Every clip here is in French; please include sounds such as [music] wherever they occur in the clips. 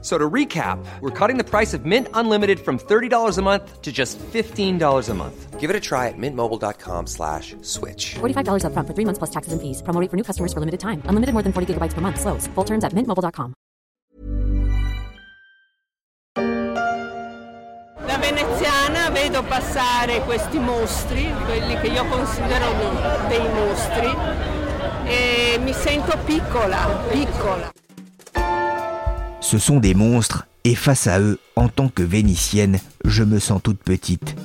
So to recap, we're cutting the price of Mint Unlimited from $30 a month to just $15 a month. Give it a try at mintmobile.com slash switch. $45 upfront for three months plus taxes and fees. Promo rate for new customers for limited time. Unlimited more than 40 gigabytes per month. Slows. Full terms at mintmobile.com. Da veneziana vedo passare questi mostri, quelli che io considero dei mostri, e mi sento piccola, piccola. Ce sont des monstres, et face à eux, en tant que vénitienne, je me sens toute petite.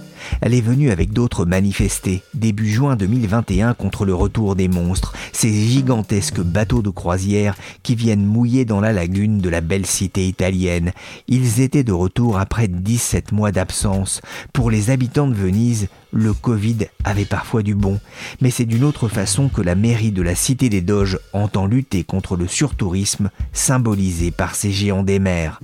Elle est venue avec d'autres manifester, début juin 2021, contre le retour des monstres, ces gigantesques bateaux de croisière qui viennent mouiller dans la lagune de la belle cité italienne. Ils étaient de retour après 17 mois d'absence. Pour les habitants de Venise, le Covid avait parfois du bon, mais c'est d'une autre façon que la mairie de la Cité des Doges entend lutter contre le surtourisme symbolisé par ces géants des mers.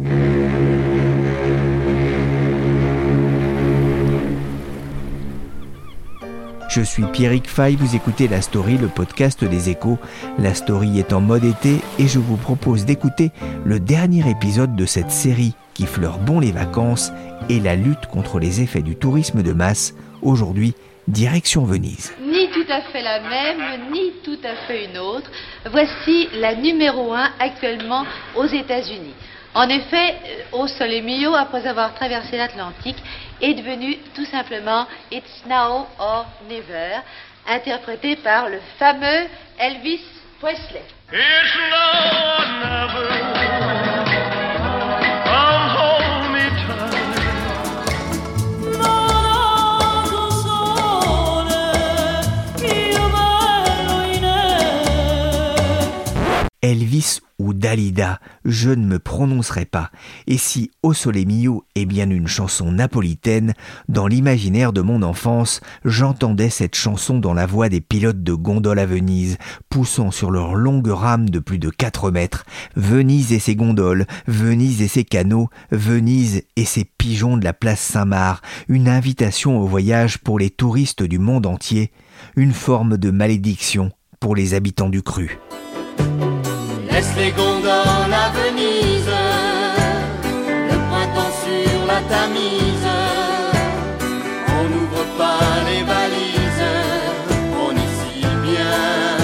Je suis Pierrick Fay, vous écoutez La Story, le podcast des échos. La Story est en mode été et je vous propose d'écouter le dernier épisode de cette série qui fleure bon les vacances et la lutte contre les effets du tourisme de masse. Aujourd'hui, direction Venise. Ni tout à fait la même, ni tout à fait une autre. Voici la numéro 1 actuellement aux États-Unis. En effet, Au Soleil Mio, après avoir traversé l'Atlantique, est devenu tout simplement It's Now or Never, interprété par le fameux Elvis Presley. It's now never. Elvis ou Dalida, je ne me prononcerai pas. Et si O Sole Mio est bien une chanson napolitaine, dans l'imaginaire de mon enfance, j'entendais cette chanson dans la voix des pilotes de gondoles à Venise, poussant sur leurs longues rames de plus de 4 mètres. Venise et ses gondoles, Venise et ses canaux, Venise et ses pigeons de la place Saint-Marc, une invitation au voyage pour les touristes du monde entier, une forme de malédiction pour les habitants du cru. Laisse les gondoles à Venise, le printemps sur la Tamise. On n'ouvre pas les valises, on est si bien.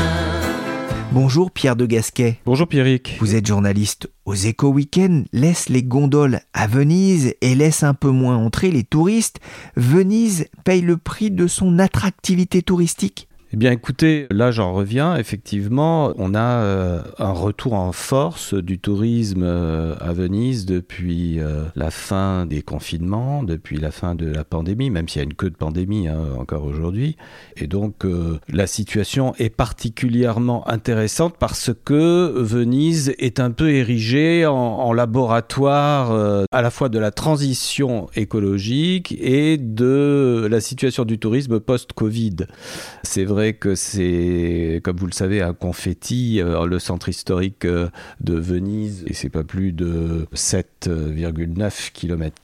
Bonjour Pierre de Gasquet. Bonjour Pierrick. Vous êtes journaliste aux Éco Week-end. Laisse les gondoles à Venise et laisse un peu moins entrer les touristes. Venise paye le prix de son attractivité touristique. Eh bien écoutez, là j'en reviens, effectivement, on a euh, un retour en force du tourisme euh, à Venise depuis euh, la fin des confinements, depuis la fin de la pandémie, même s'il y a une queue de pandémie hein, encore aujourd'hui. Et donc la situation est particulièrement intéressante parce que Venise est un peu érigée en, laboratoire à la fois de la transition écologique et de la situation du tourisme post-Covid. Que c'est, comme vous le savez, un confetti, euh, le centre historique euh, de Venise, et c'est pas plus de 7,9 km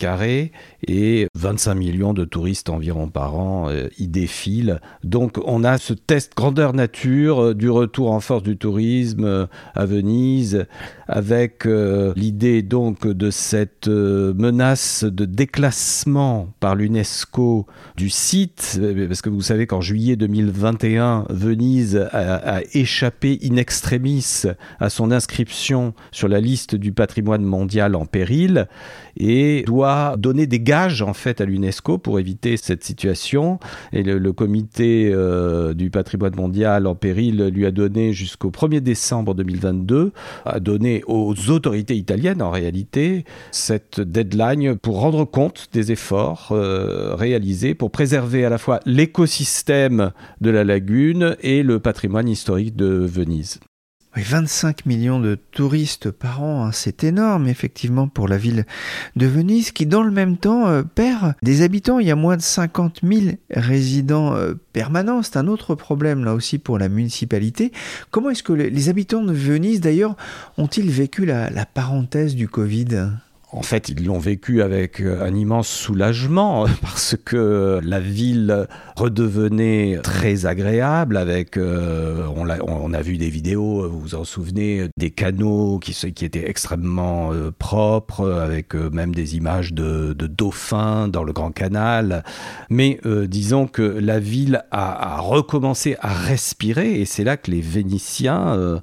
et 25 millions de touristes environ par an euh, y défilent. Donc on a ce test grandeur nature du retour en force du tourisme à Venise, avec l'idée donc de cette menace de déclassement par l'UNESCO du site, parce que vous savez qu'en juillet 2021, Venise a, échappé in extremis à son inscription sur la liste du patrimoine mondial en péril et doit donner des gages en fait à l'UNESCO pour éviter cette situation. Et le, le comité euh, du patrimoine mondial en péril lui a donné jusqu'au 1er décembre 2022, a donné aux autorités italiennes en réalité cette deadline pour rendre compte des efforts euh, réalisés pour préserver à la fois l'écosystème de la et le patrimoine historique de Venise. Oui, 25 millions de touristes par an, hein, c'est énorme effectivement pour la ville de Venise qui dans le même temps euh, perd des habitants. Il y a moins de 50 000 résidents euh, permanents. C'est un autre problème là aussi pour la municipalité. Comment est-ce que les habitants de Venise d'ailleurs ont-ils vécu la parenthèse du Covid? En fait, ils l'ont vécu avec euh, un immense soulagement [laughs] parce que la ville redevenait très agréable avec, euh, on, a, vu des vidéos, vous vous en souvenez, des canaux qui, étaient extrêmement euh, propres, avec même des images de, de, dauphins dans le Grand Canal. Mais disons que la ville a, a, recommencé à respirer et c'est là que les Vénitiens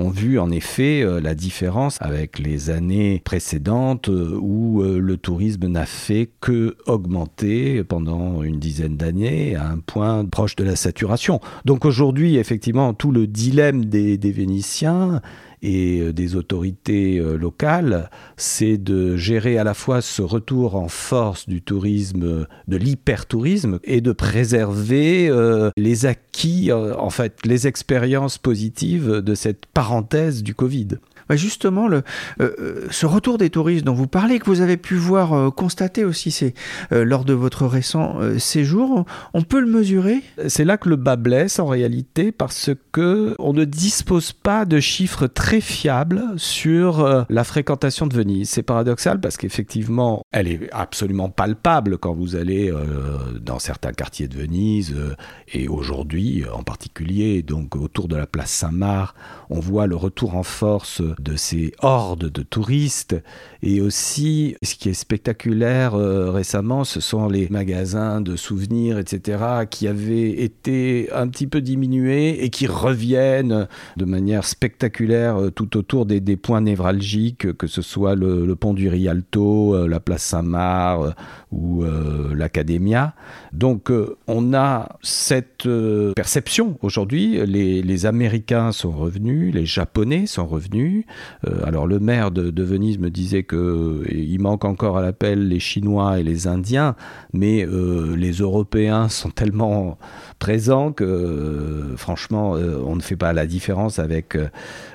ont vu en effet la différence avec les années précédentes euh, où euh, le tourisme n'a fait que augmenter pendant une dizaine d'années à un point proche de la saturation. Donc aujourd'hui, effectivement, tout le dilemme des, des Vénitiens et euh, des autorités locales, c'est de gérer à la fois ce retour en force du tourisme, de l'hypertourisme, et de préserver les acquis, en fait, les expériences positives de cette parenthèse du Covid. Bah, justement, euh, euh, ce retour des touristes dont vous parlez, que vous avez pu voir, euh, constater aussi lors de votre récent séjour, on peut le mesurer? C'est là que le bas blesse en réalité, parce que on ne dispose pas de chiffres très fiables sur la fréquentation de Venise. C'est paradoxal parce qu'effectivement, elle est absolument palpable quand vous allez dans certains quartiers de Venise, et aujourd'hui en particulier, donc autour de la place Saint-Marc, on voit le retour en force de ces hordes de touristes. Et aussi, ce qui est spectaculaire euh, récemment, ce sont les magasins de souvenirs, etc., qui avaient été un petit peu diminués et qui reviennent de manière spectaculaire euh, tout autour des, points névralgiques, que ce soit le, pont du Rialto, euh, la place Saint-Marc ou l'Academia. Donc, on a cette perception aujourd'hui. Les, Américains sont revenus, les Japonais sont revenus, alors le maire de, Venise me disait que euh, manque encore à l'appel les Chinois et les Indiens, mais euh, les Européens [laughs] sont tellement présents que franchement on ne fait pas la différence avec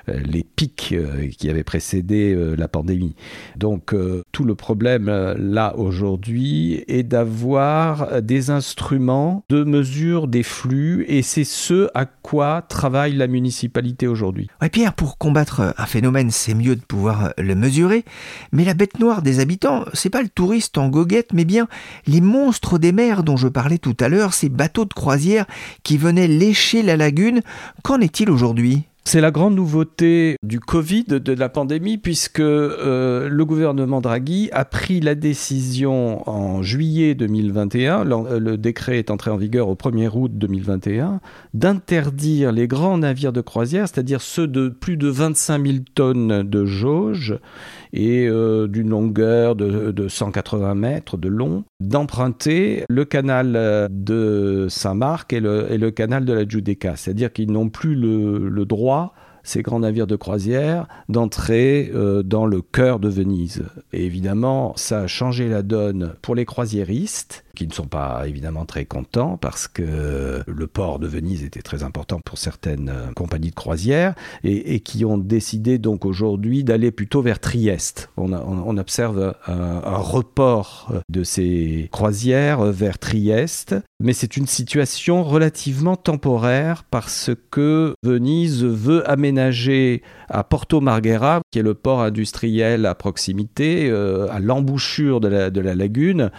les pics qui avaient précédé la pandémie. Donc tout le problème là aujourd'hui est d'avoir des instruments de mesure des flux et c'est ce à quoi travaille la municipalité aujourd'hui. Ouais, Pierre, pour combattre un phénomène c'est mieux de pouvoir le mesurer. Mais la bête noire des habitants, c'est pas le touriste en goguette, mais bien les monstres des mers dont je parlais tout à l'heure, ces bateaux de croisière qui venaient lécher la lagune. Qu'en est-il aujourd'hui? C'est la grande nouveauté du Covid, de la pandémie, puisque euh, le gouvernement Draghi a pris la décision en juillet 2021, le, décret est entré en vigueur au 1er août 2021, d'interdire les grands navires de croisière, c'est-à-dire ceux de plus de 25 000 tonnes de jauge et euh, d'une longueur de, 180 mètres de long, d'emprunter le canal de Saint-Marc et le, canal de la Giudecca. C'est-à-dire qu'ils n'ont plus le droit ces grands navires de croisière d'entrer euh, dans le cœur de Venise. Et évidemment, ça a changé la donne pour les croisiéristes, qui ne sont pas évidemment très contents parce que le port de Venise était très important pour certaines euh, compagnies de croisière et, qui ont décidé donc aujourd'hui d'aller plutôt vers Trieste. On, observe un, un, report de ces croisières vers Trieste, mais c'est une situation relativement temporaire parce que Venise veut aménager à Porto Marghera, qui est le port industriel à proximité, euh, à l'embouchure de la, de la lagune,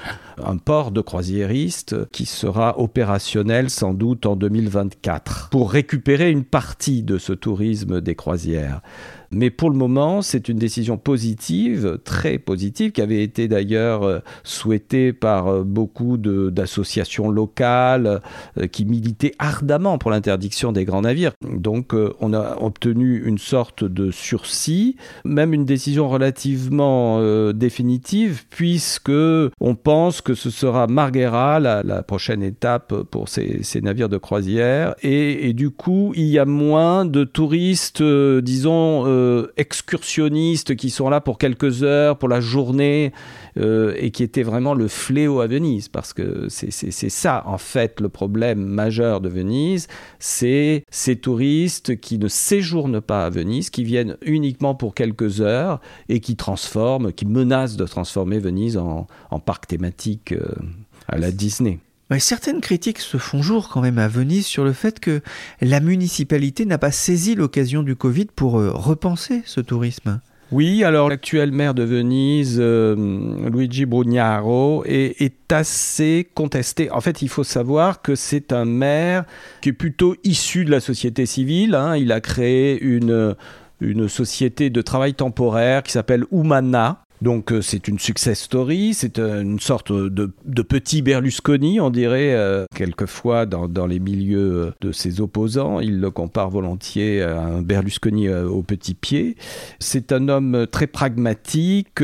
un port de croisiéristes qui sera opérationnel sans doute en 2024 pour récupérer une partie de ce tourisme des croisières. Mais pour le moment, c'est une décision positive, très positive, qui avait été d'ailleurs euh, souhaitée par euh, beaucoup d'associations locales euh, qui militaient ardemment pour l'interdiction des grands navires. Donc on a obtenu une sorte de sursis, même une décision relativement définitive, puisque on pense que ce sera Marghera la, prochaine étape pour ces, navires de croisière. Et, du coup, il y a moins de touristes, disons, excursionnistes qui sont là pour quelques heures, pour la journée, euh, et qui étaient vraiment le fléau à Venise, parce que c'est ça, en fait, le problème majeur de Venise, c'est ces touristes qui ne séjournent pas à Venise, qui viennent uniquement pour quelques heures et qui transforment, qui menacent de transformer Venise en, parc thématique euh, à la Disney certaines critiques se font jour quand même à Venise sur le fait que la municipalité n'a pas saisi l'occasion du Covid pour euh, repenser ce tourisme. Oui, alors l'actuel maire de Venise, euh, Luigi Brugnaro, est, assez contesté. En fait, il faut savoir que c'est un maire qui est plutôt issu de la société civile. Hein. Il a créé une, une société de travail temporaire qui s'appelle Umana, donc euh, c'est une success story, c'est euh, une sorte de, petit Berlusconi, on dirait, euh, quelquefois dans, les milieux de ses opposants. Il le compare volontiers à un Berlusconi au petit pied. C'est un homme très pragmatique,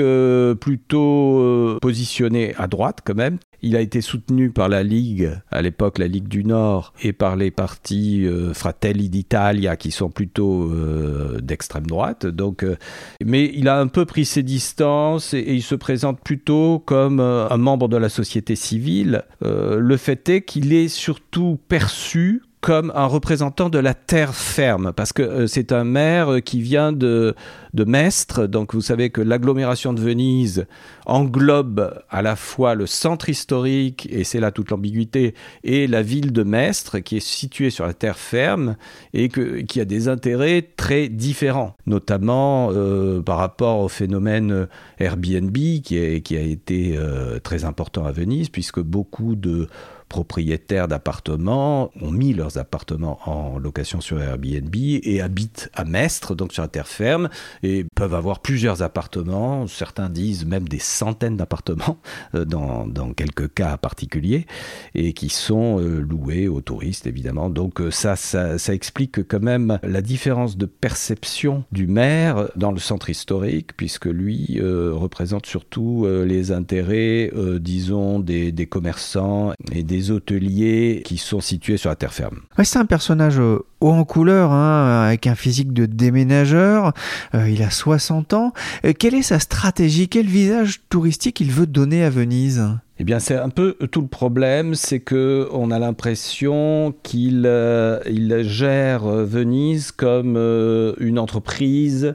plutôt positionné à droite quand même, il a été soutenu par la Ligue, à l'époque la Ligue du Nord, et par les partis euh, Fratelli d'Italia qui sont plutôt euh, d'extrême droite. Donc, euh, mais il a un peu pris ses distances et, il se présente plutôt comme un membre de la société civile. le fait est qu'il est surtout perçu comme un représentant de la terre ferme, parce que euh, c'est un maire qui vient de, de Mestre, donc vous savez que l'agglomération de Venise englobe à la fois le centre historique, et c'est là toute l'ambiguïté, et la ville de Mestre, qui est située sur la terre ferme, et qui a des intérêts très différents, notamment euh, par rapport au phénomène Airbnb, qui, a été euh, très important à Venise, puisque beaucoup de propriétaires d'appartements ont mis leurs appartements en location sur Airbnb et habitent à Mestre, donc sur la terre ferme, et peuvent avoir plusieurs appartements, certains disent même des centaines d'appartements euh, dans, dans, quelques cas particuliers, et qui sont euh, loués aux touristes évidemment. Donc euh, ça, ça, explique quand même la différence de perception du maire dans le centre historique, puisque lui représente surtout les intérêts, disons, des, des commerçants et des hôteliers qui sont situés sur la terre ferme. c'est un personnage euh, haut en couleur, hein, avec un physique de déménageur. Euh, il a 60 ans. Euh, quelle est sa stratégie? Quel visage touristique il veut donner à Venise? Eh bien, c'est un peu tout le problème, c'est que on a l'impression qu'il il gère Venise comme une entreprise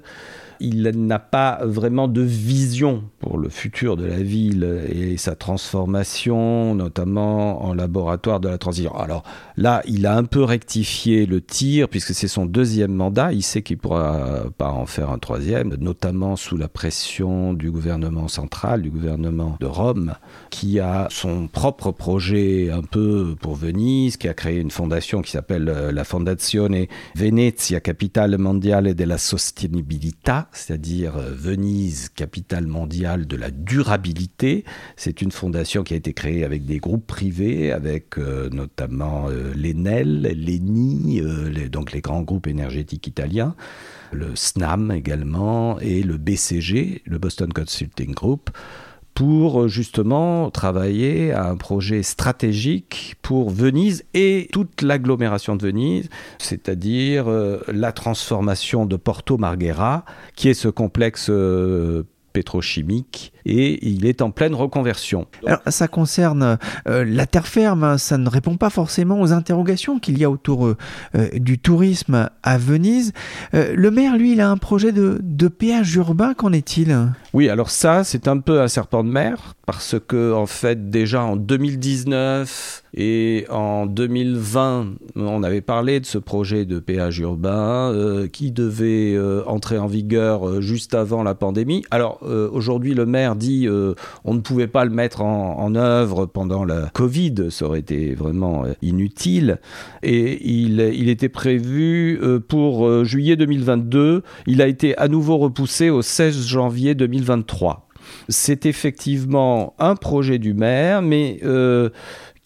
il n'a pas vraiment de vision pour le futur de la ville et sa transformation, notamment en laboratoire de la transition. Alors là, il a un peu rectifié le tir puisque c'est son deuxième mandat. Il sait qu'il pourra pas en faire un troisième, notamment sous la pression du gouvernement central, du gouvernement de Rome, qui a son propre projet un peu pour Venise, qui a créé une fondation qui s'appelle euh, la Fondazione Venezia Capitale Mondiale della Sostenibilità c'est-à-dire euh, Venise, capitale mondiale de la durabilité. C'est une fondation qui a été créée avec des groupes privés, avec euh, notamment euh, l'Enel, l'ENI, donc les grands groupes énergétiques italiens, le SNAM également, et le BCG, le Boston Consulting Group pour euh, justement travailler à un projet stratégique pour Venise et toute l'agglomération de Venise, c'est-à-dire euh, la transformation de Porto Marghera, qui est ce complexe euh, pétrochimique et il est en pleine reconversion. Alors, ça concerne euh, la terre ferme, hein. ça ne répond pas forcément aux interrogations qu'il y a autour euh, euh, du tourisme à Venise. le maire, lui, il a un projet de, de péage urbain, qu'en est-il? Oui, alors ça, c'est un peu un serpent de mer, parce que en fait, déjà en 2019 et en 2020, on avait parlé de ce projet de péage urbain qui devait entrer en vigueur juste avant la pandémie. Alors aujourd'hui, le maire dit euh, on ne pouvait pas le mettre en, œuvre pendant la Covid, ça aurait été vraiment euh, inutile. Et il, il était prévu euh, pour juillet 2022. Il a été à nouveau repoussé au 16 janvier 2023. C'est effectivement un projet du maire, mais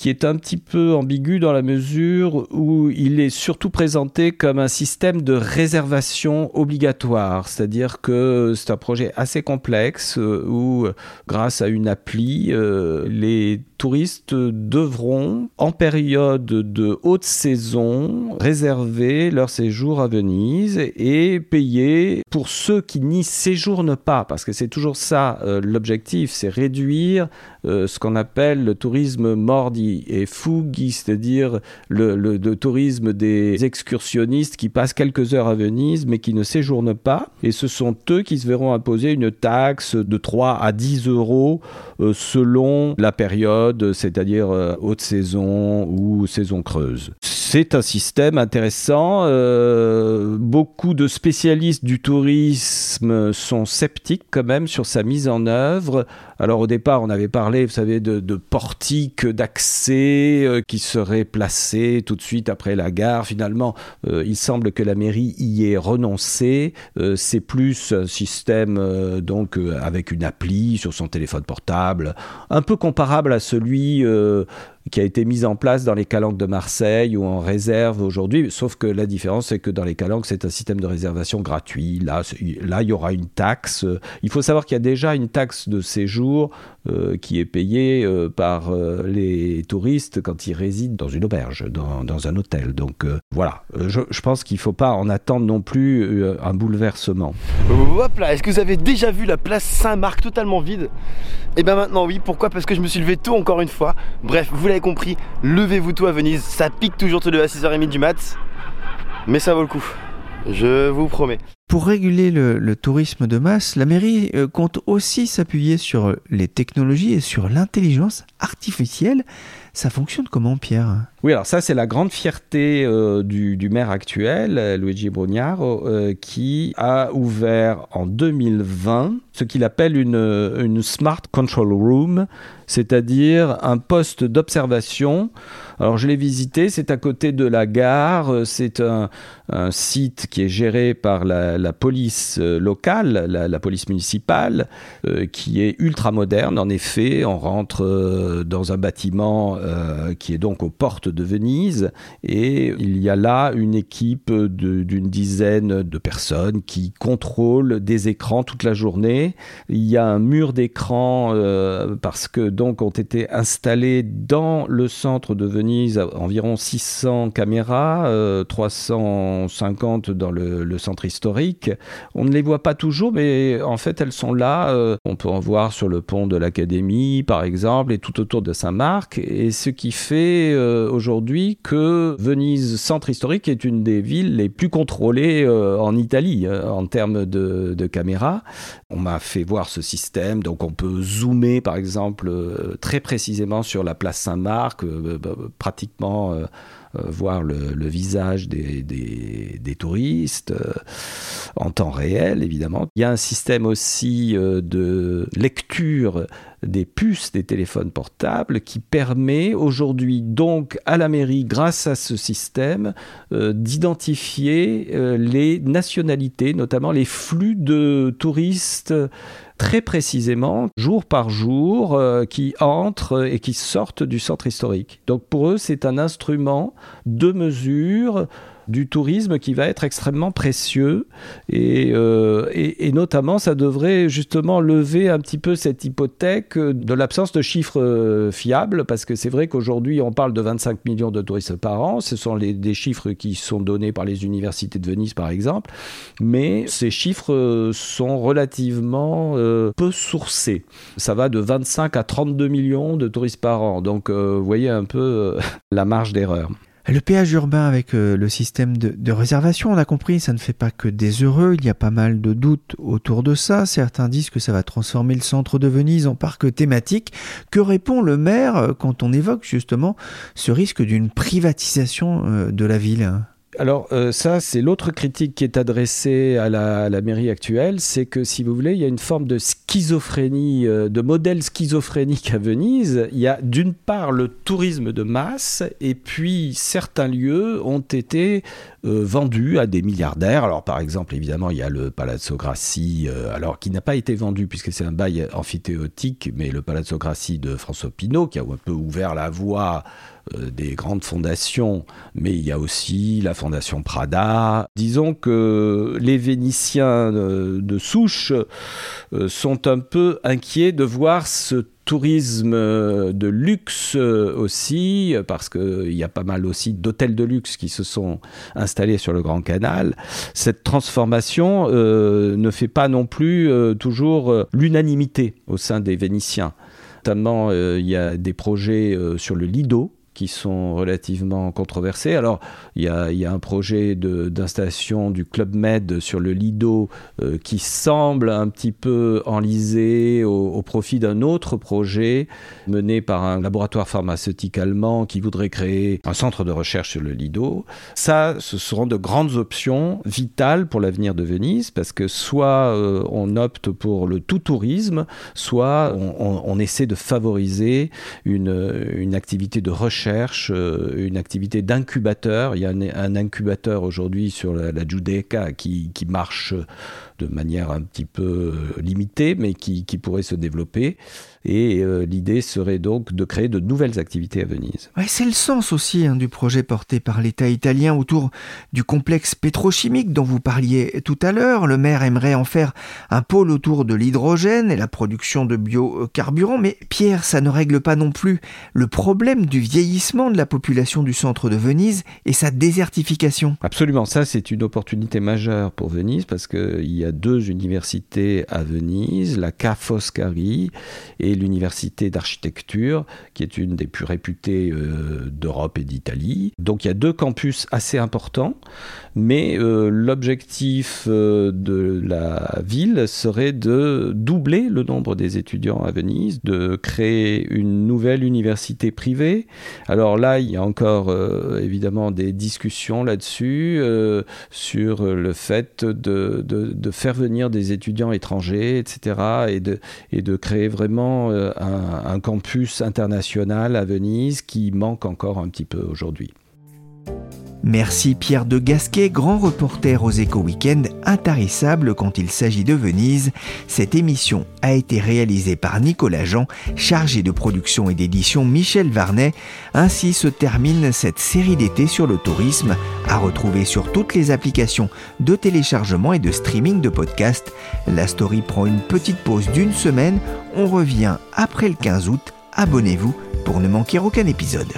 qui est un petit peu ambigu dans la mesure où il est surtout présenté comme un système de réservation obligatoire, c'est-à-dire que c'est un projet assez complexe euh, où, grâce à une appli, euh, les touristes devront, en période de haute saison, réserver leur séjour à Venise et payer pour ceux qui n'y séjournent pas, parce que c'est toujours ça euh, l'objectif, c'est réduire ce qu'on appelle le tourisme mordi et fughi, c'est-à-dire le, le, le, tourisme des excursionnistes qui passent quelques heures à Venise mais qui ne séjournent pas. Et ce sont eux qui se verront imposer une taxe de 3 à 10 euros euh, selon la période, c'est-à-dire euh, haute saison ou saison creuse. C'est un système intéressant. Euh, beaucoup de spécialistes du tourisme sont sceptiques quand même sur sa mise en œuvre. Alors au départ, on avait parlé, vous savez, de, de portiques d'accès euh, qui seraient placés tout de suite après la gare. Finalement, euh, il semble que la mairie y ait renoncé. Euh, c'est plus un système donc avec une appli sur son téléphone portable, un peu comparable à celui qui a été mise en place dans les calanques de Marseille ou en réserve aujourd'hui, sauf que la différence c'est que dans les calanques c'est un système de réservation gratuit. Là, là il y aura une taxe. Il faut savoir qu'il y a déjà une taxe de séjour euh, qui est payée euh, par euh, les touristes quand ils résident dans une auberge, dans, un hôtel. Donc voilà, je, pense qu'il ne faut pas en attendre non plus un bouleversement. Hop là, est-ce que vous avez déjà vu la place Saint-Marc totalement vide? Et bien maintenant oui, pourquoi? Parce que je me suis levé tôt encore une fois. Bref, vous l'avez compris, levez-vous tôt à Venise, ça pique toujours de se lever à 6h30 du mat, mais ça vaut le coup, je vous promets. Pour réguler le, tourisme de masse, la mairie euh, compte aussi s'appuyer sur les technologies et sur l'intelligence artificielle. Ça fonctionne comment, Pierre? Oui, alors ça, c'est la grande fierté euh, du, maire actuel, euh, Luigi Brugnaro, euh, qui a ouvert en 2020 ce qu'il appelle une, une Smart Control Room, c'est-à-dire un poste d'observation. Alors, je l'ai visité, c'est à côté de la gare, c'est un, un, site qui est géré par la, la police locale, la, police municipale, qui est ultra moderne. En effet, on rentre dans un bâtiment euh, qui est donc aux portes de Venise. Et il y a là une équipe d'une dizaine de personnes qui contrôlent des écrans toute la journée. Il y a un mur d'écran euh, parce que donc ont été installés dans le centre de Venise environ 600 caméras, euh, 350 dans le, centre historique. On ne les voit pas toujours, mais en fait elles sont là. Euh, on peut en voir sur le pont de l'Académie, par exemple, et tout autour de Saint-Marc. Et ce qui fait euh, aujourd'hui que Venise, centre historique, est une des villes les plus contrôlées euh, en Italie en termes de, de caméras. On m'a fait voir ce système, donc on peut zoomer par exemple très précisément sur la place Saint-Marc, euh, pratiquement voir le, visage des, touristes euh, en temps réel, évidemment. Il y a un système aussi euh, de lecture des puces des téléphones portables qui permet aujourd'hui donc à la mairie, grâce à ce système, euh, d'identifier euh, les nationalités, notamment les flux de touristes très précisément, jour par jour, euh, qui entrent et qui sortent du centre historique. Donc pour eux, c'est un instrument de mesure du tourisme qui va être extrêmement précieux et, euh, et, notamment ça devrait justement lever un petit peu cette hypothèque de l'absence de chiffres euh, fiables parce que c'est vrai qu'aujourd'hui on parle de 25 millions de touristes par an, ce sont les, des chiffres qui sont donnés par les universités de Venise par exemple, mais ces chiffres euh, sont relativement peu sourcés. Ça va de 25 à 32 millions de touristes par an, donc vous voyez un peu [laughs] la marge d'erreur. Le péage urbain avec euh, le système de, réservation, on a compris, ça ne fait pas que des heureux, il y a pas mal de doutes autour de ça. Certains disent que ça va transformer le centre de Venise en parc thématique. Que répond le maire euh, quand on évoque justement ce risque d'une privatisation euh, de la ville? Alors euh, ça, c'est l'autre critique qui est adressée à la, mairie actuelle, c'est que si vous voulez, il y a une forme de schizophrénie, euh, de modèle schizophrénique à Venise. Il y a d'une part le tourisme de masse, et puis certains lieux ont été euh, vendus à des milliardaires. Alors par exemple, évidemment, il y a le Palazzo Grassi, euh, alors qui n'a pas été vendu puisque c'est un bail amphithéotique, mais le Palazzo Grassi de François Pinault, qui a un peu ouvert la voie euh, des grandes fondations, mais il y a aussi la fondation Prada. Disons que les Vénitiens de souche sont un peu inquiets de voir ce tourisme de luxe aussi, parce qu'il y a pas mal aussi d'hôtels de luxe qui se sont installés sur le Grand Canal. Cette transformation euh, ne fait pas non plus euh, toujours euh, l'unanimité au sein des Vénitiens. Notamment, il y a des projets sur le Lido, qui sont relativement controversés. Alors, il y a, un projet d'installation du Club Med sur le Lido euh, qui semble un petit peu enlisé au, profit d'un autre projet mené par un laboratoire pharmaceutique allemand qui voudrait créer un centre de recherche sur le Lido. Ça, ce seront de grandes options vitales pour l'avenir de Venise parce que soit euh, on opte pour le tout tourisme, soit on, essaie de favoriser une, une activité de recherche euh, une activité d'incubateur. Il y a un, incubateur aujourd'hui sur la, la qui, marche de manière un petit peu euh, limitée, mais qui pourrait se développer. Et euh, l'idée serait donc de créer de nouvelles activités à Venise. Ouais, c'est le sens aussi hein, du projet porté par l'État italien autour du complexe pétrochimique dont vous parliez tout à l'heure. Le maire aimerait en faire un pôle autour de l'hydrogène et la production de biocarburants. Mais Pierre, ça ne règle pas non plus le problème du vieillissement de la population du centre de Venise et sa désertification. Absolument, ça c'est une opportunité majeure pour Venise parce qu'il y a deux universités à Venise, la Ca' Foscari et l'université d'architecture, qui est une des plus réputées euh, d'Europe et d'Italie. Donc il y a deux campus assez importants, mais euh, l'objectif euh, de la ville serait de doubler le nombre des étudiants à Venise, de créer une nouvelle université privée. Alors là, il y a encore évidemment des discussions là-dessus, sur le fait de, de, de faire venir des étudiants étrangers, etc., et de, et de créer vraiment euh, un, un campus international à Venise qui manque encore un petit peu aujourd'hui. Merci Pierre de Gasquet, grand reporter aux Éco Weekend, intarissable quand il s'agit de Venise. Cette émission a été réalisée par Nicolas Jean, chargé de production et d'édition Michel Varnet. Ainsi se termine cette série d'été sur le tourisme, à retrouver sur toutes les applications de téléchargement et de streaming de podcasts. La story prend une petite pause d'une semaine. On revient après le 15 août. Abonnez-vous pour ne manquer aucun épisode.